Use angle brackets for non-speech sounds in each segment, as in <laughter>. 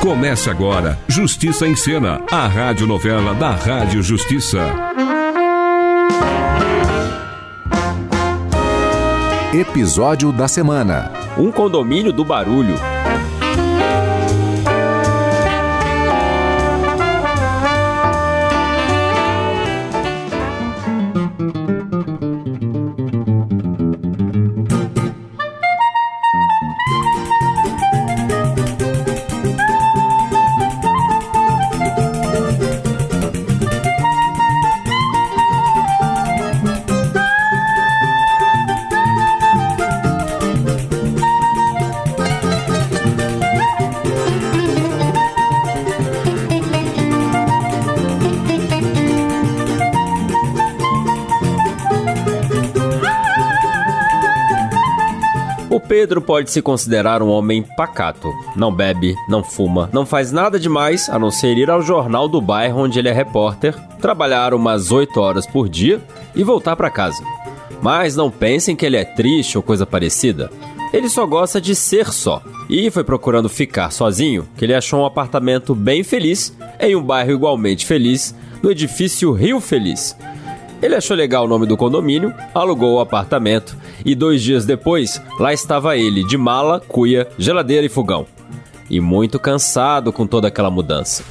Começa agora Justiça em Cena, a radionovela da Rádio Justiça. Episódio da semana. Um condomínio do barulho. Pedro pode se considerar um homem pacato. Não bebe, não fuma, não faz nada demais a não ser ir ao jornal do bairro onde ele é repórter, trabalhar umas 8 horas por dia e voltar para casa. Mas não pensem que ele é triste ou coisa parecida. Ele só gosta de ser só. E foi procurando ficar sozinho que ele achou um apartamento bem feliz em um bairro igualmente feliz, no edifício Rio Feliz. Ele achou legal o nome do condomínio, alugou o apartamento e dois dias depois, lá estava ele, de mala, cuia, geladeira e fogão. E muito cansado com toda aquela mudança.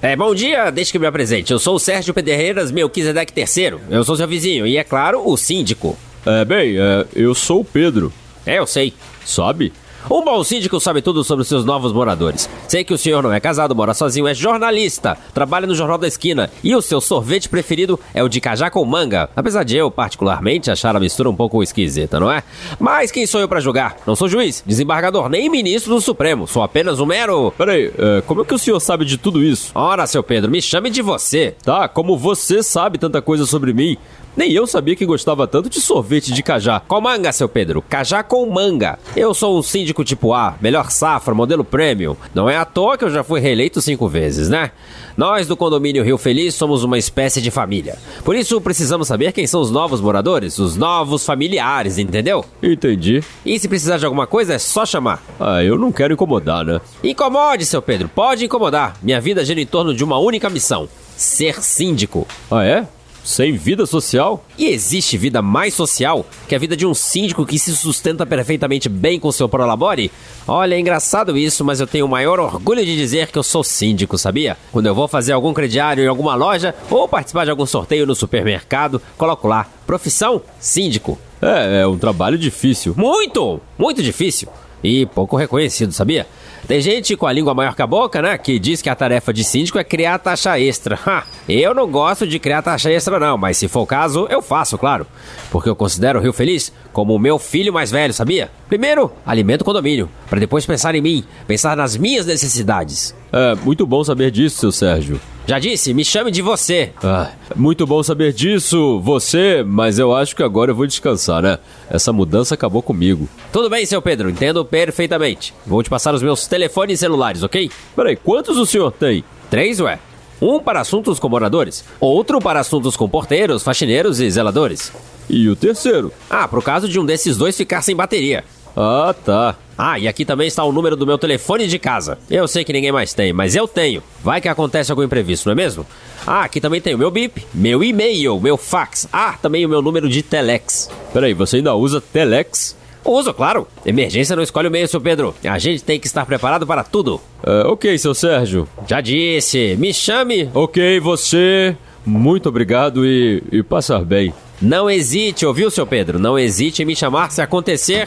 É, bom dia, deixa que me apresente. Eu sou o Sérgio Pedreiras Melquisedeque III. Eu sou seu vizinho e, é claro, o síndico. É, bem, é, eu sou o Pedro. É, eu sei. Sabe? Um bom síndico sabe tudo sobre seus novos moradores. Sei que o senhor não é casado, mora sozinho, é jornalista, trabalha no Jornal da Esquina e o seu sorvete preferido é o de cajá com manga. Apesar de eu, particularmente, achar a mistura um pouco esquisita, não é? Mas quem sou eu para julgar? Não sou juiz, desembargador, nem ministro do Supremo. Sou apenas um mero. Peraí, é, como é que o senhor sabe de tudo isso? Ora, seu Pedro, me chame de você. Tá, como você sabe tanta coisa sobre mim, nem eu sabia que gostava tanto de sorvete de cajá. Com manga, seu Pedro. Cajá com manga. Eu sou um síndico tipo A, melhor safra, modelo premium. Não é à toa que eu já fui reeleito cinco vezes, né? Nós do condomínio Rio Feliz somos uma espécie de família. Por isso precisamos saber quem são os novos moradores, os novos familiares, entendeu? Entendi. E se precisar de alguma coisa é só chamar. Ah, eu não quero incomodar, né? Incomode, seu Pedro. Pode incomodar. Minha vida gira em torno de uma única missão: ser síndico. Ah, é? Sem vida social? E existe vida mais social que a vida de um síndico que se sustenta perfeitamente bem com seu prolabore? Olha, é engraçado isso, mas eu tenho o maior orgulho de dizer que eu sou síndico, sabia? Quando eu vou fazer algum crediário em alguma loja ou participar de algum sorteio no supermercado, coloco lá: profissão síndico. É, é um trabalho difícil. Muito, muito difícil. E pouco reconhecido, sabia? Tem gente com a língua maior que a boca, né? Que diz que a tarefa de síndico é criar taxa extra. Ha, eu não gosto de criar taxa extra, não, mas se for o caso, eu faço, claro. Porque eu considero o Rio Feliz como o meu filho mais velho, sabia? Primeiro, alimento o condomínio, para depois pensar em mim, pensar nas minhas necessidades. É, muito bom saber disso, seu Sérgio. Já disse, me chame de você. Ah, muito bom saber disso, você, mas eu acho que agora eu vou descansar, né? Essa mudança acabou comigo. Tudo bem, seu Pedro, entendo perfeitamente. Vou te passar os meus telefones celulares, ok? Peraí, quantos o senhor tem? Três, ué. Um para assuntos com moradores, outro para assuntos com porteiros, faxineiros e zeladores. E o terceiro? Ah, pro caso de um desses dois ficar sem bateria. Ah, tá. Ah, e aqui também está o número do meu telefone de casa. Eu sei que ninguém mais tem, mas eu tenho. Vai que acontece algum imprevisto, não é mesmo? Ah, aqui também tem o meu bip, meu e-mail, meu fax. Ah, também o meu número de telex. Peraí, você ainda usa telex? Uso, claro. Emergência não escolhe o meio, seu Pedro. A gente tem que estar preparado para tudo. É, ok, seu Sérgio. Já disse, me chame. Ok, você. Muito obrigado e, e passar bem. Não hesite, ouviu, seu Pedro? Não hesite em me chamar se acontecer.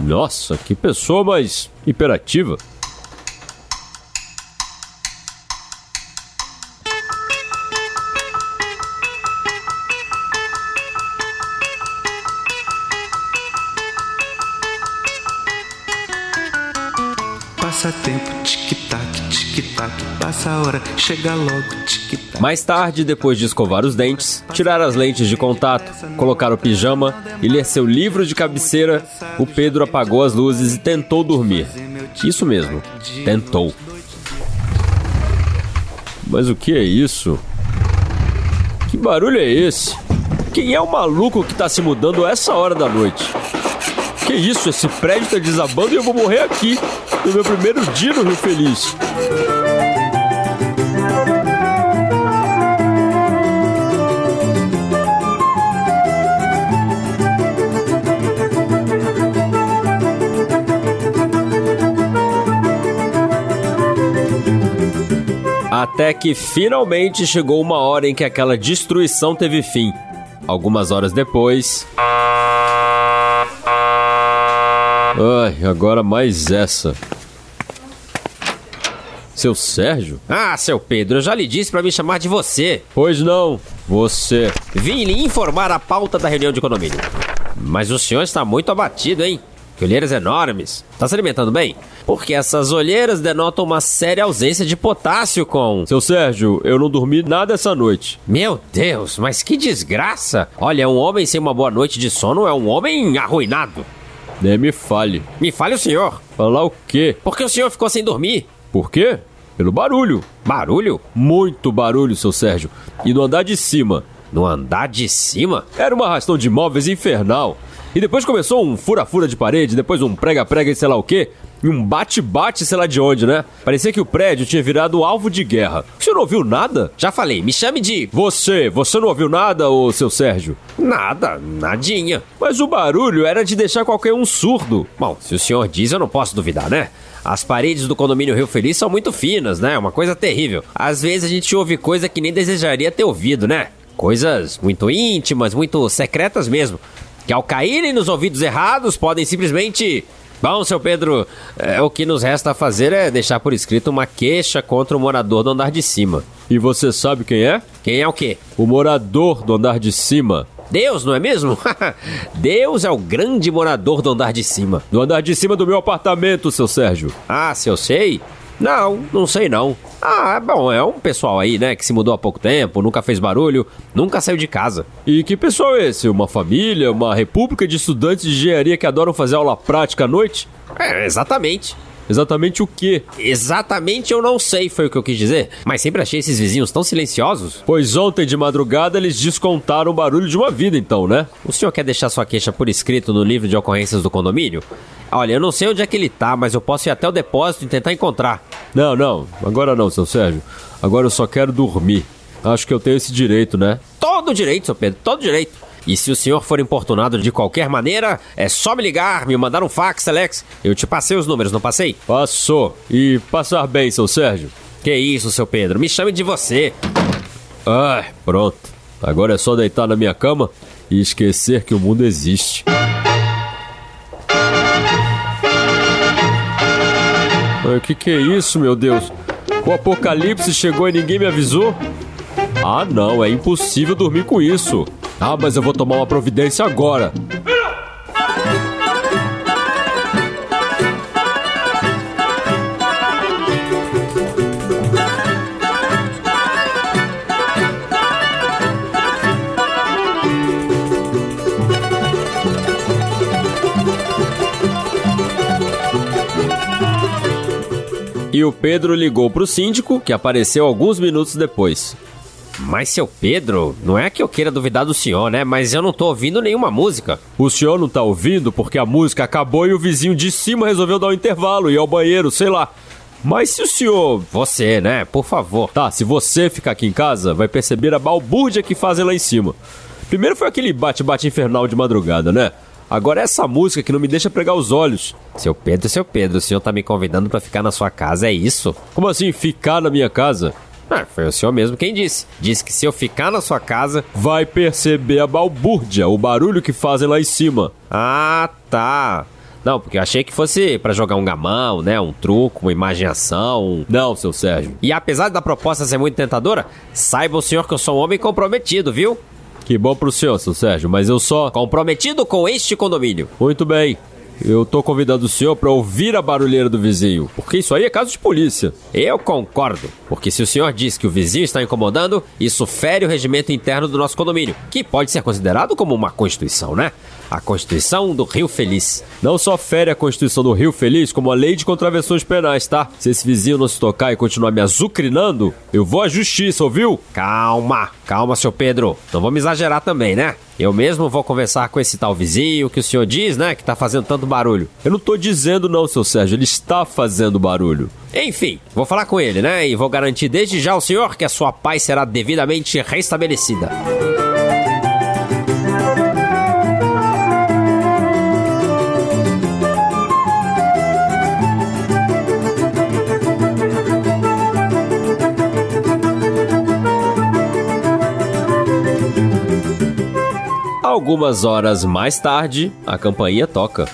Nossa, que pessoa mais imperativa. passa tempo, tic-tac, tic-tac, passa a hora, chega logo, tic-tac. Mais tarde, depois de escovar os dentes, tirar as lentes de contato, colocar o pijama e ler seu livro de cabeceira, o Pedro apagou as luzes e tentou dormir. Isso mesmo, tentou. Mas o que é isso? Que barulho é esse? Quem é o maluco que tá se mudando a essa hora da noite? Que isso? Esse prédio tá desabando e eu vou morrer aqui, no meu primeiro dia no Rio Feliz. Até que finalmente chegou uma hora em que aquela destruição teve fim. Algumas horas depois. Ai, agora mais essa. Seu Sérgio? Ah, seu Pedro, eu já lhe disse para me chamar de você. Pois não, você. Vim lhe informar a pauta da reunião de condomínio. Mas o senhor está muito abatido, hein? Que olheiras enormes. Tá se alimentando bem? Porque essas olheiras denotam uma séria ausência de potássio com. Seu Sérgio, eu não dormi nada essa noite. Meu Deus, mas que desgraça! Olha, um homem sem uma boa noite de sono é um homem arruinado. Nem me fale. Me fale o senhor. Falar o quê? Por que o senhor ficou sem dormir? Por quê? Pelo barulho. Barulho? Muito barulho, seu Sérgio. E no andar de cima. No andar de cima? Era uma arrastão de móveis infernal. E depois começou um fura-fura de parede, depois um prega-prega e sei lá o quê. E um bate-bate, sei lá de onde, né? Parecia que o prédio tinha virado alvo de guerra. O senhor não ouviu nada? Já falei, me chame de. Você, você não ouviu nada, ô seu Sérgio? Nada, nadinha. Mas o barulho era de deixar qualquer um surdo. Bom, se o senhor diz, eu não posso duvidar, né? As paredes do condomínio Rio Feliz são muito finas, né? Uma coisa terrível. Às vezes a gente ouve coisa que nem desejaria ter ouvido, né? Coisas muito íntimas, muito secretas mesmo que ao caírem nos ouvidos errados podem simplesmente. Bom, seu Pedro, é, o que nos resta fazer é deixar por escrito uma queixa contra o morador do andar de cima. E você sabe quem é? Quem é o quê? O morador do andar de cima. Deus, não é mesmo? <laughs> Deus é o grande morador do andar de cima. Do andar de cima do meu apartamento, seu Sérgio. Ah, se eu sei? Não, não sei não. Ah, bom, é um pessoal aí, né, que se mudou há pouco tempo, nunca fez barulho, nunca saiu de casa. E que pessoal é esse? Uma família? Uma república de estudantes de engenharia que adoram fazer aula prática à noite? É, exatamente. Exatamente o quê? Exatamente eu não sei, foi o que eu quis dizer. Mas sempre achei esses vizinhos tão silenciosos. Pois ontem de madrugada eles descontaram o barulho de uma vida, então, né? O senhor quer deixar sua queixa por escrito no livro de ocorrências do condomínio? Olha, eu não sei onde é que ele tá, mas eu posso ir até o depósito e tentar encontrar. Não, não, agora não, seu Sérgio. Agora eu só quero dormir. Acho que eu tenho esse direito, né? Todo direito, seu Pedro, todo direito. E se o senhor for importunado de qualquer maneira, é só me ligar, me mandar um fax, Alex. Eu te passei os números, não passei? Passou. E passar bem, seu Sérgio? Que isso, seu Pedro, me chame de você. Ah, pronto. Agora é só deitar na minha cama e esquecer que o mundo existe. O que, que é isso, meu Deus? O apocalipse chegou e ninguém me avisou? Ah, não, é impossível dormir com isso. Ah, mas eu vou tomar uma providência agora. E o Pedro ligou pro síndico, que apareceu alguns minutos depois. Mas, seu Pedro, não é que eu queira duvidar do senhor, né? Mas eu não tô ouvindo nenhuma música. O senhor não tá ouvindo porque a música acabou e o vizinho de cima resolveu dar um intervalo e ir ao banheiro, sei lá. Mas se o senhor. Você, né? Por favor. Tá, se você ficar aqui em casa, vai perceber a balbúrdia que fazem lá em cima. Primeiro foi aquele bate-bate infernal de madrugada, né? Agora essa música que não me deixa pregar os olhos. Seu Pedro, seu Pedro, o senhor tá me convidando para ficar na sua casa, é isso? Como assim, ficar na minha casa? Ah, foi o senhor mesmo quem disse. Disse que se eu ficar na sua casa. Vai perceber a balbúrdia, o barulho que fazem lá em cima. Ah, tá. Não, porque eu achei que fosse para jogar um gamão, né? Um truco, uma imaginação. Não, seu Sérgio. E apesar da proposta ser muito tentadora, saiba o senhor que eu sou um homem comprometido, viu? Que bom pro senhor, seu Sérgio, mas eu só. Comprometido com este condomínio. Muito bem. Eu tô convidando o senhor para ouvir a barulheira do vizinho, porque isso aí é caso de polícia. Eu concordo, porque se o senhor diz que o vizinho está incomodando, isso fere o regimento interno do nosso condomínio, que pode ser considerado como uma constituição, né? A Constituição do Rio Feliz. Não só fere a Constituição do Rio Feliz, como a lei de contravenções penais, tá? Se esse vizinho não se tocar e continuar me azucrinando, eu vou à justiça, ouviu? Calma, calma, seu Pedro. Não vamos exagerar também, né? Eu mesmo vou conversar com esse tal vizinho que o senhor diz, né, que tá fazendo tanto barulho. Eu não tô dizendo não, seu Sérgio, ele está fazendo barulho. Enfim, vou falar com ele, né, e vou garantir desde já ao senhor que a sua paz será devidamente restabelecida. Algumas horas mais tarde, a campainha toca.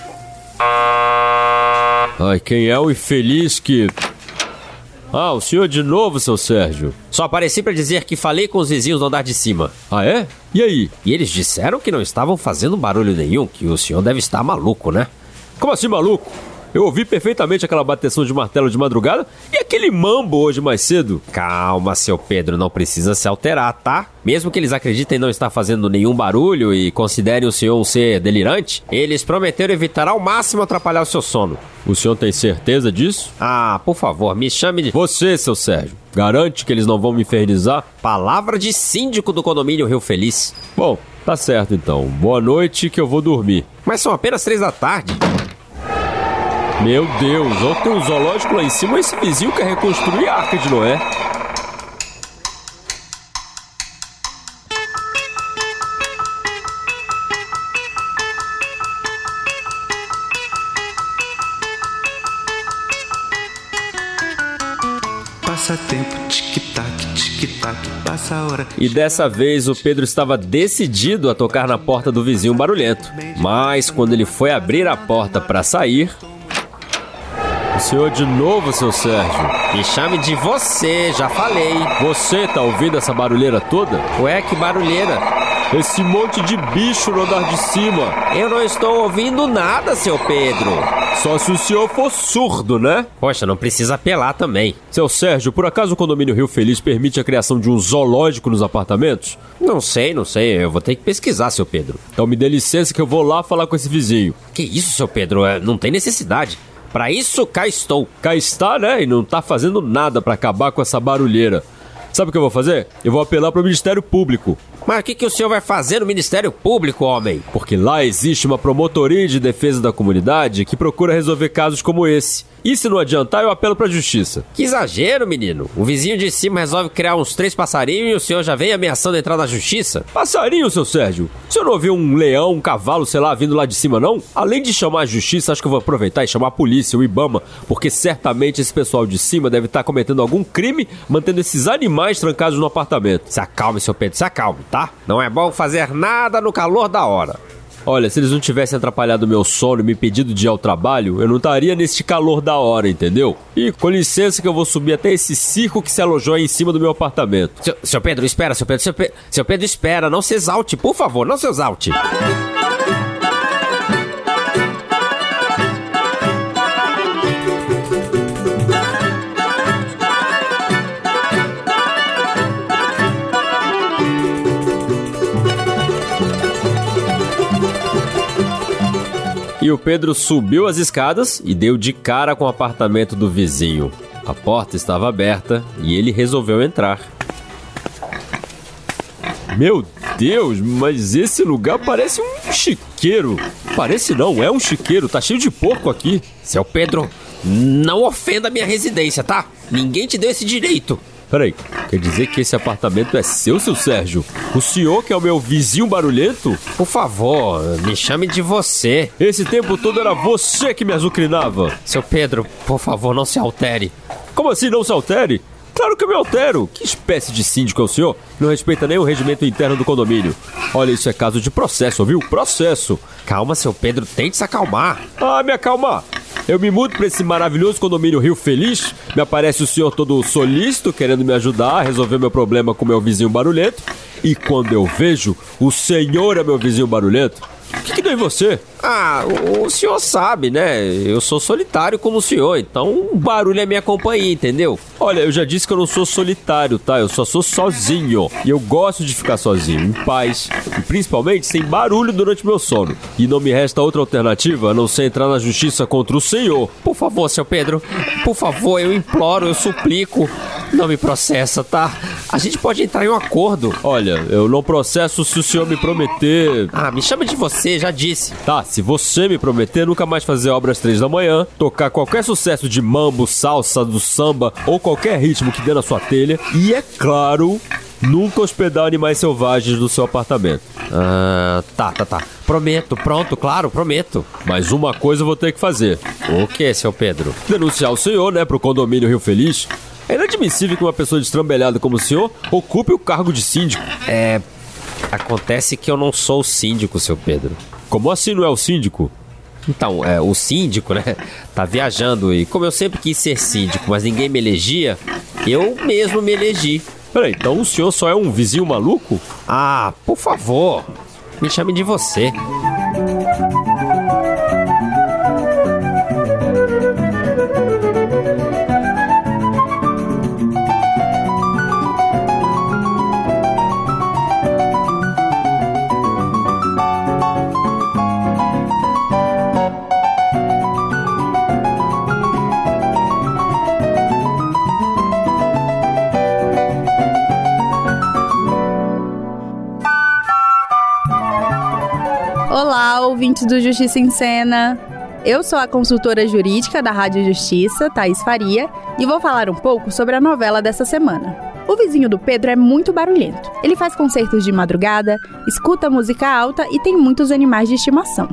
Ai, quem é o infeliz que. Ah, o senhor de novo, seu Sérgio. Só apareci para dizer que falei com os vizinhos do andar de cima. Ah, é? E aí? E eles disseram que não estavam fazendo barulho nenhum, que o senhor deve estar maluco, né? Como assim maluco? Eu ouvi perfeitamente aquela bateção de martelo de madrugada e aquele mambo hoje mais cedo. Calma, seu Pedro, não precisa se alterar, tá? Mesmo que eles acreditem não estar fazendo nenhum barulho e considerem o senhor um ser delirante, eles prometeram evitar ao máximo atrapalhar o seu sono. O senhor tem certeza disso? Ah, por favor, me chame de. Você, seu Sérgio. Garante que eles não vão me infernizar? Palavra de síndico do condomínio Rio Feliz. Bom, tá certo então. Boa noite que eu vou dormir. Mas são apenas três da tarde. Meu Deus, ó, tem um zoológico lá em cima, esse vizinho quer reconstruir a Arca de Noé. Passa tempo, tic-tac, tic-tac, passa a hora. E dessa vez o Pedro estava decidido a tocar na porta do vizinho barulhento. Mas quando ele foi abrir a porta para sair, o senhor de novo, seu Sérgio. Me chame de você, já falei. Você tá ouvindo essa barulheira toda? Ué, que barulheira? Esse monte de bicho no andar de cima. Eu não estou ouvindo nada, seu Pedro. Só se o senhor for surdo, né? Poxa, não precisa apelar também. Seu Sérgio, por acaso o condomínio Rio Feliz permite a criação de um zoológico nos apartamentos? Não sei, não sei. Eu vou ter que pesquisar, seu Pedro. Então me dê licença que eu vou lá falar com esse vizinho. Que isso, seu Pedro? É, não tem necessidade. Para isso, cá estou. Cá está, né? E não tá fazendo nada para acabar com essa barulheira. Sabe o que eu vou fazer? Eu vou apelar para o Ministério Público. Mas o que, que o senhor vai fazer no Ministério Público, homem? Porque lá existe uma promotoria de defesa da comunidade que procura resolver casos como esse. E se não adiantar, eu apelo pra justiça. Que exagero, menino. O vizinho de cima resolve criar uns três passarinhos e o senhor já vem ameaçando entrar na justiça? Passarinho, seu Sérgio? O senhor não ouviu um leão, um cavalo, sei lá, vindo lá de cima, não? Além de chamar a justiça, acho que eu vou aproveitar e chamar a polícia, o Ibama, porque certamente esse pessoal de cima deve estar cometendo algum crime mantendo esses animais trancados no apartamento. Se acalme, seu Pedro, se acalme, tá? Não é bom fazer nada no calor da hora. Olha, se eles não tivessem atrapalhado meu sono e me pedido de ir ao trabalho, eu não estaria neste calor da hora, entendeu? E com licença que eu vou subir até esse circo que se alojou aí em cima do meu apartamento. Seu, seu Pedro, espera, seu Pedro, seu, Pe seu Pedro, espera, não se exalte, por favor, não se exalte. E o Pedro subiu as escadas e deu de cara com o apartamento do vizinho. A porta estava aberta e ele resolveu entrar. Meu Deus, mas esse lugar parece um chiqueiro. Parece não, é um chiqueiro, tá cheio de porco aqui. Seu Pedro, não ofenda minha residência, tá? Ninguém te deu esse direito. Peraí, quer dizer que esse apartamento é seu, seu Sérgio? O senhor que é o meu vizinho barulhento? Por favor, me chame de você. Esse tempo todo era você que me azucrinava. Seu Pedro, por favor, não se altere. Como assim não se altere? Claro que eu me altero! Que espécie de síndico é o senhor? Não respeita nem o regimento interno do condomínio. Olha, isso é caso de processo, viu? Processo! Calma, seu Pedro, tente se acalmar. Ah, me acalmar! Eu me mudo para esse maravilhoso condomínio Rio Feliz, me aparece o senhor todo solícito, querendo me ajudar a resolver meu problema com meu vizinho barulhento, e quando eu vejo, o senhor é meu vizinho barulhento, O que, que deu em você? Ah, o, senhor sabe, né? Eu sou solitário como o senhor, então o barulho é minha companhia, entendeu? Olha, eu já disse que eu não sou solitário, tá? Eu só sou sozinho. E eu gosto de ficar sozinho, em paz. E principalmente sem barulho durante meu sono. E não me resta outra alternativa a não ser entrar na justiça contra o senhor. Por favor, seu Pedro. Por favor, eu imploro, eu suplico. Não me processa, tá? A gente pode entrar em um acordo. Olha, eu não processo se o senhor me prometer. Ah, me chama de você, já disse. Tá, se você me prometer nunca mais fazer obras três da manhã, tocar qualquer sucesso de mambo, salsa, do samba ou qualquer ritmo que dê na sua telha, e é claro, nunca hospedar animais selvagens no seu apartamento. Ah, tá, tá, tá. Prometo, pronto, claro, prometo. Mas uma coisa eu vou ter que fazer. O que, seu Pedro? Denunciar o senhor, né, pro condomínio Rio Feliz. É inadmissível que uma pessoa destrambelhada como o senhor ocupe o cargo de síndico. É. Acontece que eu não sou o síndico, seu Pedro. Como assim não é o síndico? Então, é, o síndico, né, tá viajando e como eu sempre quis ser síndico, mas ninguém me elegia, eu mesmo me elegi. Peraí, então o senhor só é um vizinho maluco? Ah, por favor, me chame de você. Ouvintes do Justiça em Cena. Eu sou a consultora jurídica da Rádio Justiça, Thaís Faria, e vou falar um pouco sobre a novela dessa semana. O vizinho do Pedro é muito barulhento. Ele faz concertos de madrugada, escuta música alta e tem muitos animais de estimação.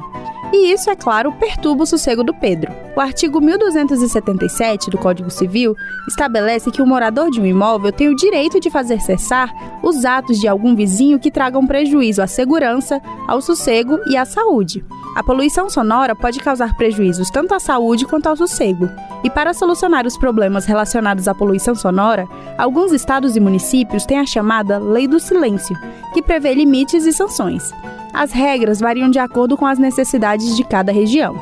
E isso, é claro, perturba o sossego do Pedro. O artigo 1277 do Código Civil estabelece que o morador de um imóvel tem o direito de fazer cessar os atos de algum vizinho que tragam prejuízo à segurança, ao sossego e à saúde. A poluição sonora pode causar prejuízos tanto à saúde quanto ao sossego. E para solucionar os problemas relacionados à poluição sonora, alguns estados e municípios têm a chamada Lei do Silêncio, que prevê limites e sanções. As regras variam de acordo com as necessidades de cada região.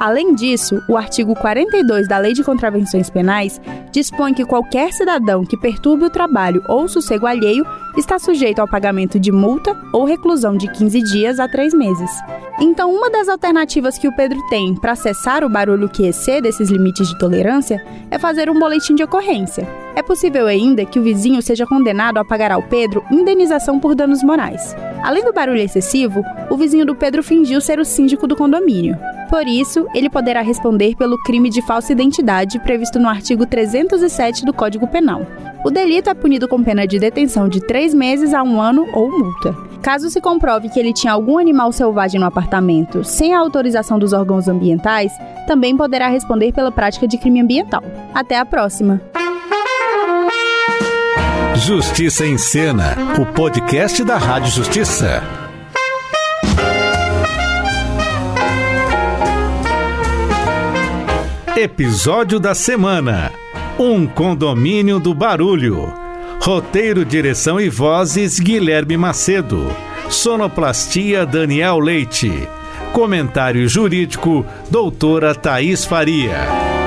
Além disso, o artigo 42 da Lei de Contravenções Penais dispõe que qualquer cidadão que perturbe o trabalho ou o sossego alheio está sujeito ao pagamento de multa ou reclusão de 15 dias a 3 meses. Então, uma das alternativas que o Pedro tem para cessar o barulho que excede esses limites de tolerância é fazer um boletim de ocorrência. É possível ainda que o vizinho seja condenado a pagar ao Pedro indenização por danos morais. Além do barulho excessivo, o vizinho do Pedro fingiu ser o síndico do condomínio. Por isso, ele poderá responder pelo crime de falsa identidade previsto no artigo 307 do Código Penal. O delito é punido com pena de detenção de três meses a um ano ou multa. Caso se comprove que ele tinha algum animal selvagem no apartamento sem a autorização dos órgãos ambientais, também poderá responder pela prática de crime ambiental. Até a próxima! Justiça em Cena, o podcast da Rádio Justiça. Episódio da semana: Um condomínio do barulho. Roteiro, direção e vozes: Guilherme Macedo. Sonoplastia: Daniel Leite. Comentário jurídico: Doutora Thaís Faria.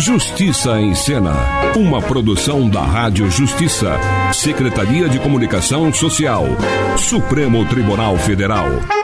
Justiça em Cena, uma produção da Rádio Justiça, Secretaria de Comunicação Social, Supremo Tribunal Federal.